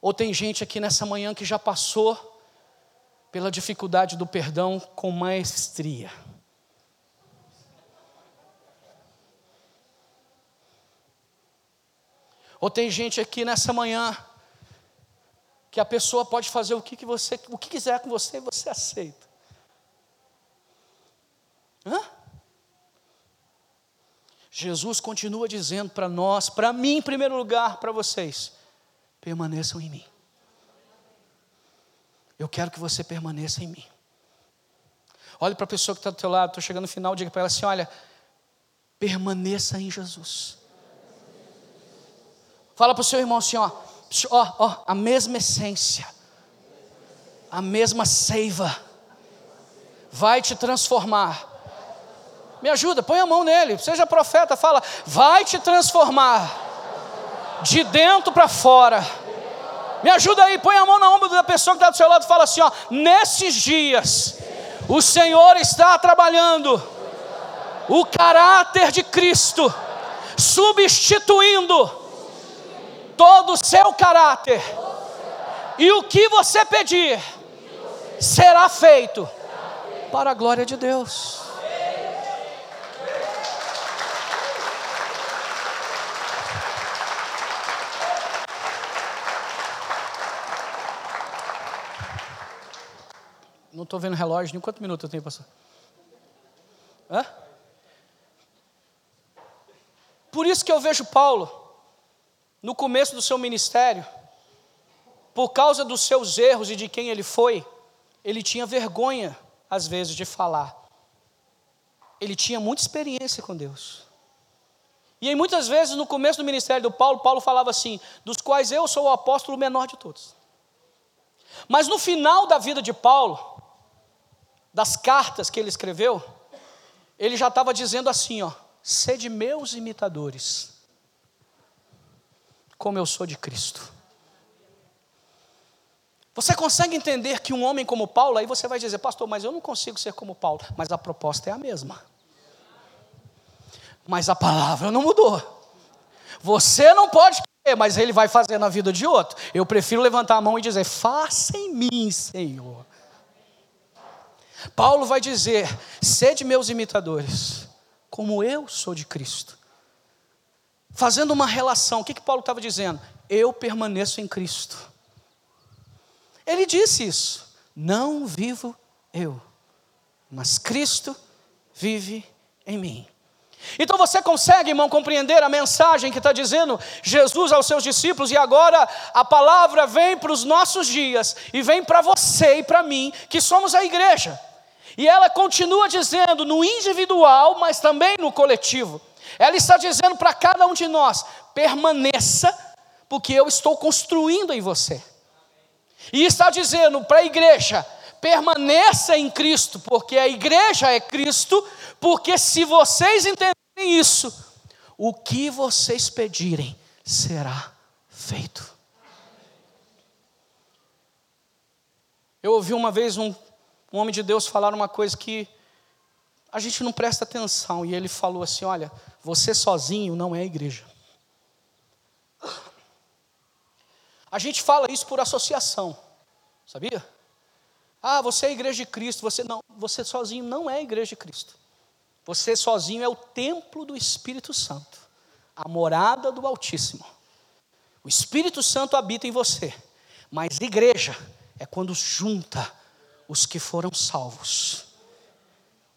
[SPEAKER 1] Ou tem gente aqui nessa manhã que já passou pela dificuldade do perdão com maestria. Ou tem gente aqui nessa manhã que a pessoa pode fazer o que, que você, o que quiser com você e você aceita. Hã? Jesus continua dizendo para nós, para mim em primeiro lugar, para vocês: permaneçam em mim. Eu quero que você permaneça em mim. Olhe para a pessoa que está do teu lado, estou chegando no final, diga para ela assim: olha, permaneça em Jesus. Fala para o seu irmão assim: ó, ó, ó, a mesma essência, a mesma seiva, vai te transformar. Me ajuda, põe a mão nele, seja profeta, fala, vai te transformar de dentro para fora. Me ajuda aí, põe a mão na ombro da pessoa que está do seu lado e fala assim: ó, nesses dias, o Senhor está trabalhando o caráter de Cristo, substituindo todo o seu caráter, e o que você pedir será feito para a glória de Deus. Não estou vendo relógio, nem quanto minuto eu tenho, pastor? Hã? Por isso que eu vejo Paulo, no começo do seu ministério, por causa dos seus erros e de quem ele foi, ele tinha vergonha, às vezes, de falar. Ele tinha muita experiência com Deus. E aí, muitas vezes, no começo do ministério do Paulo, Paulo falava assim: dos quais eu sou o apóstolo menor de todos. Mas no final da vida de Paulo, das cartas que ele escreveu, ele já estava dizendo assim, ó, sede meus imitadores, como eu sou de Cristo. Você consegue entender que um homem como Paulo, aí você vai dizer, pastor, mas eu não consigo ser como Paulo, mas a proposta é a mesma. Mas a palavra não mudou. Você não pode querer, mas ele vai fazer na vida de outro. Eu prefiro levantar a mão e dizer: faça em mim, Senhor. Paulo vai dizer: sede meus imitadores, como eu sou de Cristo. Fazendo uma relação, o que, que Paulo estava dizendo? Eu permaneço em Cristo. Ele disse isso. Não vivo eu, mas Cristo vive em mim. Então você consegue, irmão, compreender a mensagem que está dizendo Jesus aos seus discípulos, e agora a palavra vem para os nossos dias, e vem para você e para mim, que somos a igreja. E ela continua dizendo no individual, mas também no coletivo. Ela está dizendo para cada um de nós: permaneça, porque eu estou construindo em você. E está dizendo para a igreja: permaneça em Cristo, porque a igreja é Cristo, porque se vocês entenderem isso, o que vocês pedirem será feito. Eu ouvi uma vez um, um homem de Deus falar uma coisa que a gente não presta atenção, e ele falou assim: Olha, você sozinho não é igreja. A gente fala isso por associação, sabia? Ah, você é a igreja de Cristo, você não, você sozinho não é a igreja de Cristo. Você sozinho é o templo do Espírito Santo, a morada do Altíssimo. O Espírito Santo habita em você, mas igreja é quando junta os que foram salvos,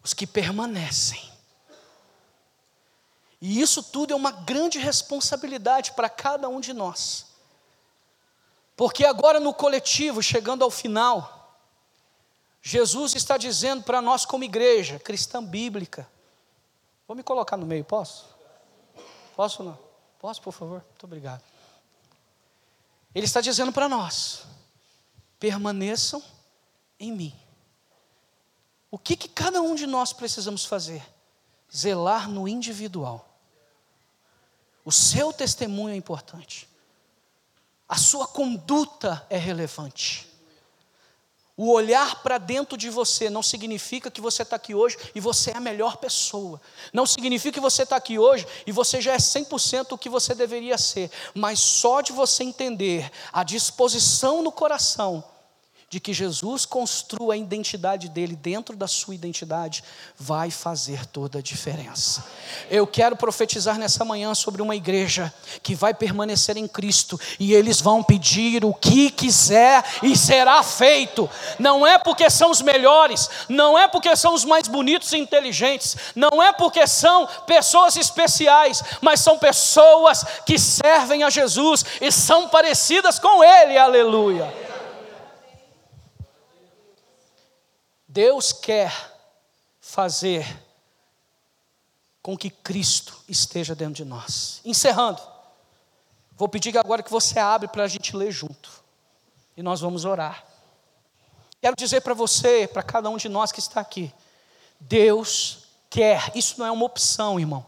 [SPEAKER 1] os que permanecem. E isso tudo é uma grande responsabilidade para cada um de nós. Porque agora no coletivo, chegando ao final, Jesus está dizendo para nós, como igreja cristã bíblica, vou me colocar no meio, posso? Posso não? Posso, por favor? Muito obrigado. Ele está dizendo para nós: permaneçam em mim. O que, que cada um de nós precisamos fazer? Zelar no individual. O seu testemunho é importante. A sua conduta é relevante. O olhar para dentro de você não significa que você está aqui hoje e você é a melhor pessoa. Não significa que você está aqui hoje e você já é 100% o que você deveria ser. Mas só de você entender a disposição no coração de que Jesus construa a identidade dele dentro da sua identidade, vai fazer toda a diferença. Eu quero profetizar nessa manhã sobre uma igreja que vai permanecer em Cristo e eles vão pedir o que quiser e será feito. Não é porque são os melhores, não é porque são os mais bonitos e inteligentes, não é porque são pessoas especiais, mas são pessoas que servem a Jesus e são parecidas com Ele. Aleluia. Deus quer fazer com que Cristo esteja dentro de nós. Encerrando, vou pedir agora que você abre para a gente ler junto. E nós vamos orar. Quero dizer para você, para cada um de nós que está aqui, Deus quer, isso não é uma opção, irmão.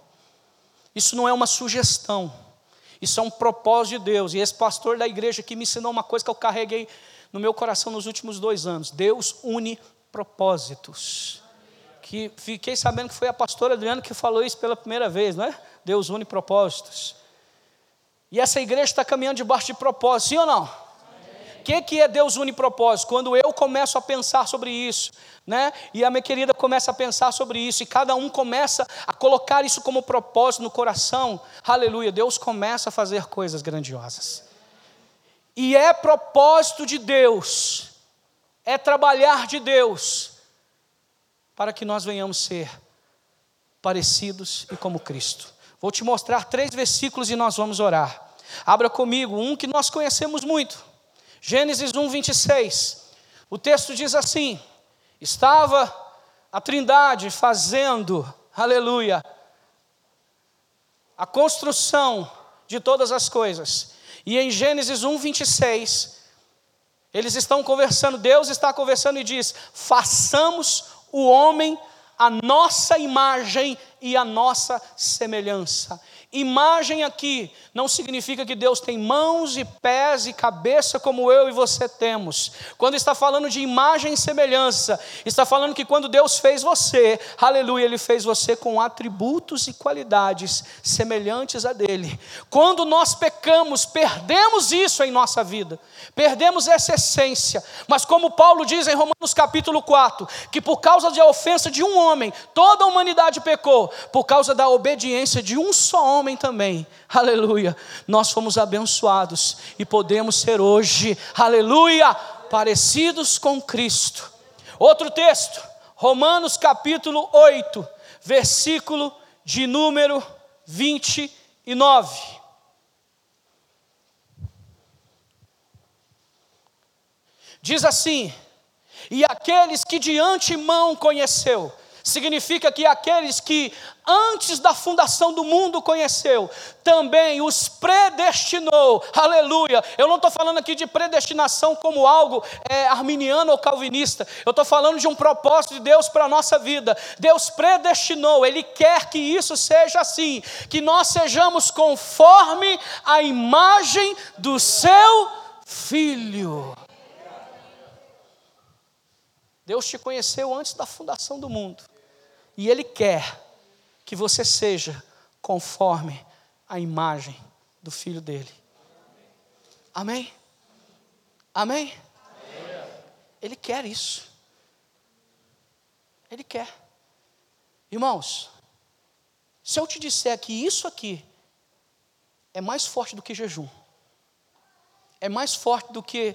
[SPEAKER 1] Isso não é uma sugestão. Isso é um propósito de Deus. E esse pastor da igreja que me ensinou uma coisa que eu carreguei no meu coração nos últimos dois anos. Deus une propósitos. Que fiquei sabendo que foi a pastora Adriana que falou isso pela primeira vez, não é? Deus une propósitos. E essa igreja está caminhando debaixo de propósito, sim ou não? O que, que é Deus une propósito? Quando eu começo a pensar sobre isso, né? E a minha querida começa a pensar sobre isso, e cada um começa a colocar isso como propósito no coração, aleluia, Deus começa a fazer coisas grandiosas. E é propósito de Deus é trabalhar de Deus para que nós venhamos ser parecidos e como Cristo. Vou te mostrar três versículos e nós vamos orar. Abra comigo um que nós conhecemos muito. Gênesis 1, 26. O texto diz assim: Estava a Trindade fazendo, aleluia, a construção de todas as coisas. E em Gênesis 1, 26, eles estão conversando, Deus está conversando e diz: façamos o homem a nossa imagem e a nossa semelhança. Imagem aqui não significa que Deus tem mãos e pés e cabeça como eu e você temos. Quando está falando de imagem e semelhança, está falando que quando Deus fez você, aleluia, Ele fez você com atributos e qualidades semelhantes a dele. Quando nós pecamos, perdemos isso em nossa vida, perdemos essa essência. Mas como Paulo diz em Romanos capítulo 4, que por causa da ofensa de um homem, toda a humanidade pecou, por causa da obediência de um só homem homem também, aleluia, nós fomos abençoados e podemos ser hoje, aleluia, parecidos com Cristo. Outro texto, Romanos capítulo 8, versículo de número 29. Diz assim: E aqueles que de antemão conheceu, significa que aqueles que antes da fundação do mundo conheceu, também os predestinou, aleluia. Eu não estou falando aqui de predestinação como algo é, arminiano ou calvinista, eu estou falando de um propósito de Deus para a nossa vida. Deus predestinou, Ele quer que isso seja assim, que nós sejamos conforme a imagem do Seu Filho. Deus te conheceu antes da fundação do mundo. E Ele quer que você seja conforme a imagem do Filho dele. Amém? Amém? Ele quer isso. Ele quer. Irmãos, se eu te disser que isso aqui é mais forte do que jejum, é mais forte do que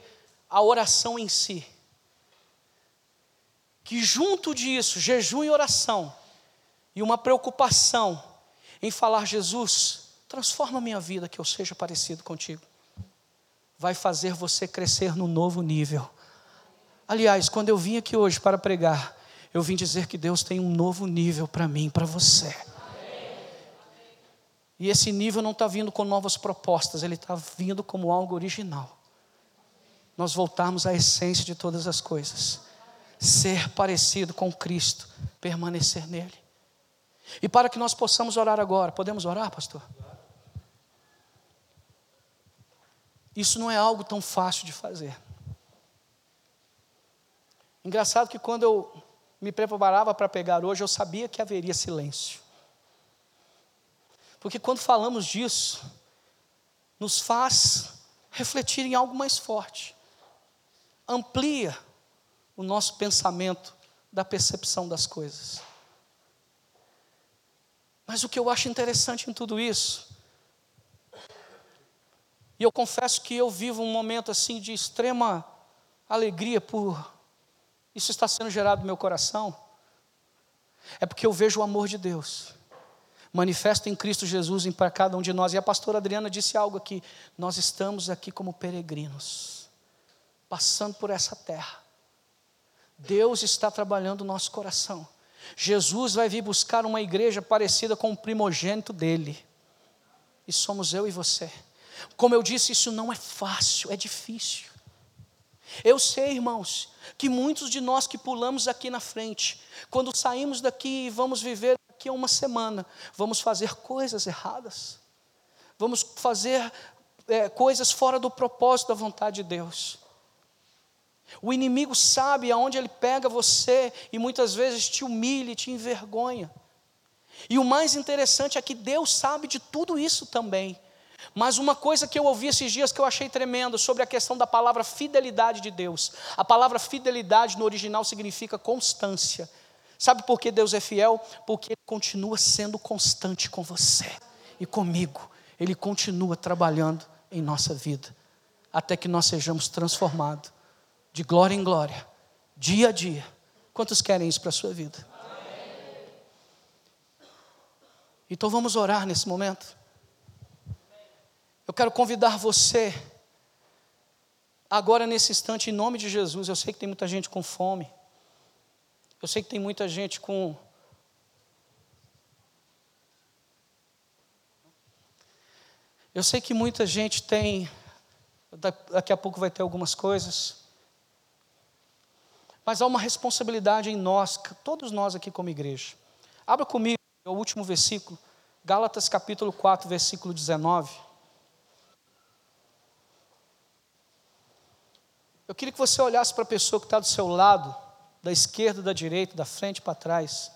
[SPEAKER 1] a oração em si, que junto disso, jejum e oração, e uma preocupação em falar: Jesus, transforma minha vida, que eu seja parecido contigo, vai fazer você crescer no novo nível. Aliás, quando eu vim aqui hoje para pregar, eu vim dizer que Deus tem um novo nível para mim, para você. E esse nível não está vindo com novas propostas, ele está vindo como algo original. Nós voltarmos à essência de todas as coisas ser parecido com Cristo, permanecer nele. E para que nós possamos orar agora, podemos orar, pastor? Isso não é algo tão fácil de fazer. Engraçado que quando eu me preparava para pegar hoje, eu sabia que haveria silêncio. Porque quando falamos disso, nos faz refletir em algo mais forte, amplia o nosso pensamento da percepção das coisas. Mas o que eu acho interessante em tudo isso, e eu confesso que eu vivo um momento assim de extrema alegria por isso está sendo gerado no meu coração, é porque eu vejo o amor de Deus manifesto em Cristo Jesus em para cada um de nós. E a pastora Adriana disse algo aqui: nós estamos aqui como peregrinos, passando por essa terra. Deus está trabalhando o nosso coração. Jesus vai vir buscar uma igreja parecida com o primogênito dele. E somos eu e você. Como eu disse, isso não é fácil, é difícil. Eu sei, irmãos, que muitos de nós que pulamos aqui na frente, quando saímos daqui e vamos viver aqui uma semana, vamos fazer coisas erradas, vamos fazer é, coisas fora do propósito da vontade de Deus. O inimigo sabe aonde ele pega você e muitas vezes te humilha te envergonha. E o mais interessante é que Deus sabe de tudo isso também. Mas uma coisa que eu ouvi esses dias que eu achei tremendo sobre a questão da palavra fidelidade de Deus. A palavra fidelidade no original significa constância. Sabe por que Deus é fiel? Porque Ele continua sendo constante com você e comigo. Ele continua trabalhando em nossa vida, até que nós sejamos transformados de glória em glória, dia a dia. Quantos querem isso para a sua vida? Amém. Então vamos orar nesse momento. Eu quero convidar você, agora nesse instante, em nome de Jesus. Eu sei que tem muita gente com fome. Eu sei que tem muita gente com. Eu sei que muita gente tem. Daqui a pouco vai ter algumas coisas. Mas há uma responsabilidade em nós, todos nós aqui como igreja. Abra comigo o último versículo, Gálatas capítulo 4, versículo 19. Eu queria que você olhasse para a pessoa que está do seu lado, da esquerda, da direita, da frente para trás.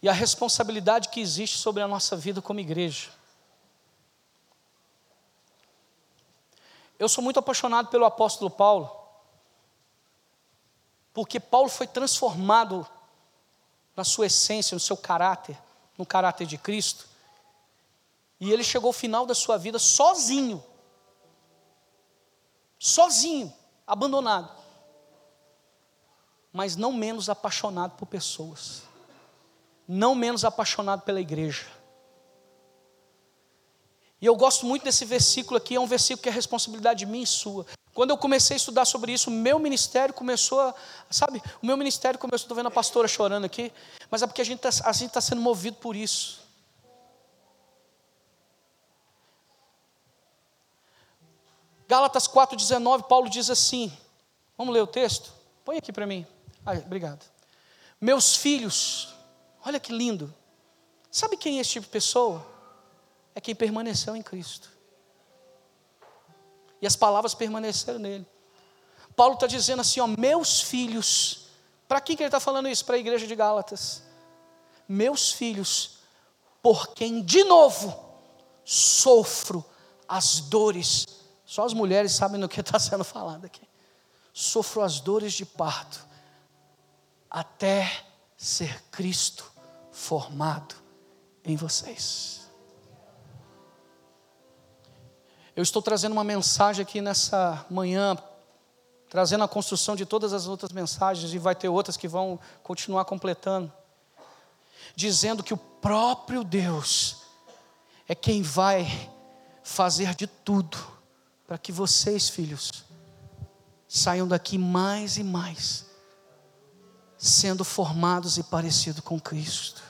[SPEAKER 1] E a responsabilidade que existe sobre a nossa vida como igreja. Eu sou muito apaixonado pelo apóstolo Paulo. Porque Paulo foi transformado na sua essência, no seu caráter, no caráter de Cristo. E ele chegou ao final da sua vida sozinho. Sozinho, abandonado. Mas não menos apaixonado por pessoas. não menos apaixonado pela igreja. E eu gosto muito desse versículo aqui, é um versículo que é responsabilidade minha e sua. Quando eu comecei a estudar sobre isso, o meu ministério começou a, sabe, o meu ministério começou, estou vendo a pastora chorando aqui, mas é porque a gente está tá sendo movido por isso. Gálatas 4,19, Paulo diz assim, vamos ler o texto? Põe aqui para mim. Ah, obrigado. Meus filhos, olha que lindo. Sabe quem é esse tipo de pessoa? É quem permaneceu em Cristo. E as palavras permaneceram nele. Paulo está dizendo assim: ó, meus filhos. Para quem que ele está falando isso? Para a igreja de Gálatas. Meus filhos, por quem de novo sofro as dores. Só as mulheres sabem do que está sendo falado aqui. Sofro as dores de parto, até ser Cristo formado em vocês. Eu estou trazendo uma mensagem aqui nessa manhã, trazendo a construção de todas as outras mensagens, e vai ter outras que vão continuar completando, dizendo que o próprio Deus é quem vai fazer de tudo para que vocês, filhos, saiam daqui mais e mais, sendo formados e parecidos com Cristo.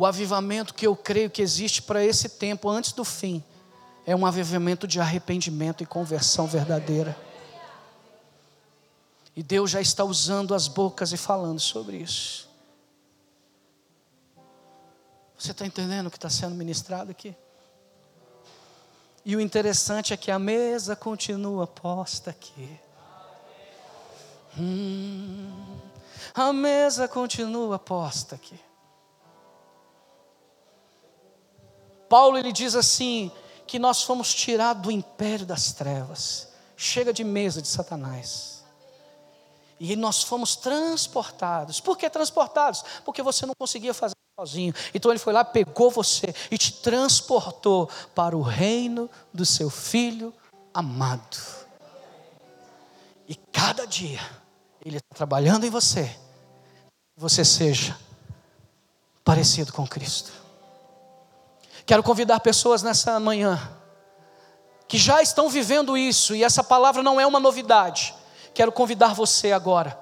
[SPEAKER 1] O avivamento que eu creio que existe para esse tempo, antes do fim, é um avivamento de arrependimento e conversão verdadeira. E Deus já está usando as bocas e falando sobre isso. Você está entendendo o que está sendo ministrado aqui? E o interessante é que a mesa continua posta aqui. Hum, a mesa continua posta aqui. Paulo ele diz assim que nós fomos tirados do império das trevas. Chega de mesa de Satanás. E nós fomos transportados. Por que transportados? Porque você não conseguia fazer sozinho. Então ele foi lá, pegou você e te transportou para o reino do seu filho amado. E cada dia ele está trabalhando em você, que você seja parecido com Cristo. Quero convidar pessoas nessa manhã que já estão vivendo isso e essa palavra não é uma novidade. Quero convidar você agora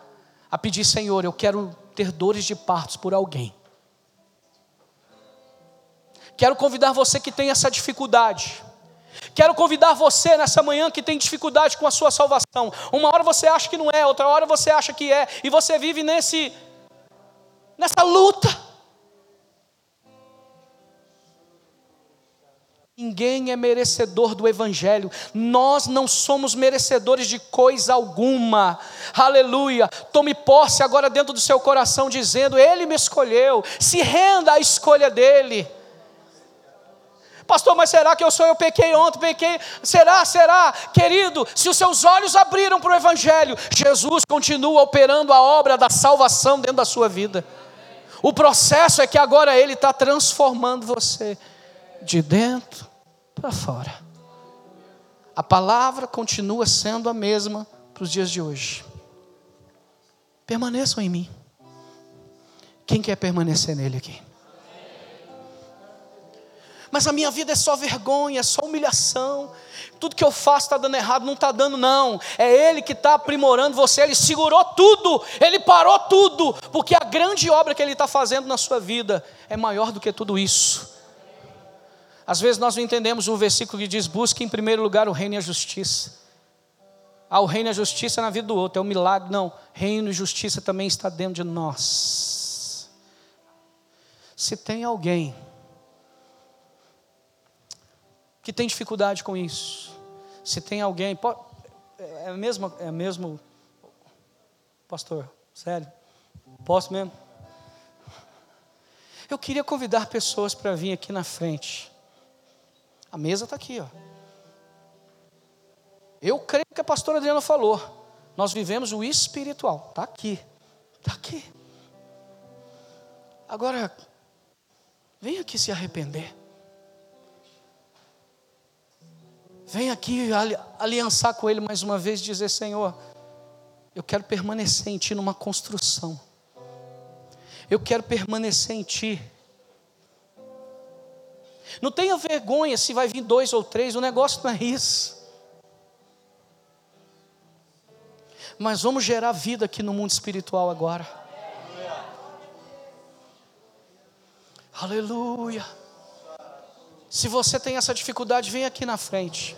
[SPEAKER 1] a pedir, Senhor, eu quero ter dores de partos por alguém. Quero convidar você que tem essa dificuldade. Quero convidar você nessa manhã que tem dificuldade com a sua salvação. Uma hora você acha que não é, outra hora você acha que é, e você vive nesse nessa luta. Ninguém é merecedor do Evangelho, nós não somos merecedores de coisa alguma, aleluia. Tome posse agora dentro do seu coração, dizendo: Ele me escolheu, se renda à escolha dEle. Pastor, mas será que eu sou? Eu pequei ontem, pequei. Será, será? Querido, se os seus olhos abriram para o Evangelho, Jesus continua operando a obra da salvação dentro da sua vida. O processo é que agora Ele está transformando você de dentro para fora. A palavra continua sendo a mesma para os dias de hoje. Permaneçam em mim. Quem quer permanecer nele aqui? Mas a minha vida é só vergonha, é só humilhação. Tudo que eu faço está dando errado, não está dando, não. É Ele que está aprimorando você, Ele segurou tudo, Ele parou tudo, porque a grande obra que Ele está fazendo na sua vida é maior do que tudo isso. Às vezes nós não entendemos o versículo que diz: busque em primeiro lugar o reino e a justiça. Ah, o reino e a justiça na vida do outro, é um milagre. Não, reino e justiça também está dentro de nós. Se tem alguém que tem dificuldade com isso, se tem alguém, é mesmo, é mesmo, pastor, sério, posso mesmo? Eu queria convidar pessoas para vir aqui na frente. A mesa está aqui, ó. Eu creio que a pastora Adriana falou. Nós vivemos o espiritual. Está aqui. Está aqui. Agora, vem aqui se arrepender. Vem aqui aliançar com Ele mais uma vez e dizer: Senhor, Eu quero permanecer em Ti numa construção. Eu quero permanecer em Ti. Não tenha vergonha se vai vir dois ou três, o negócio não é isso. Mas vamos gerar vida aqui no mundo espiritual agora. Aleluia. Se você tem essa dificuldade, vem aqui na frente.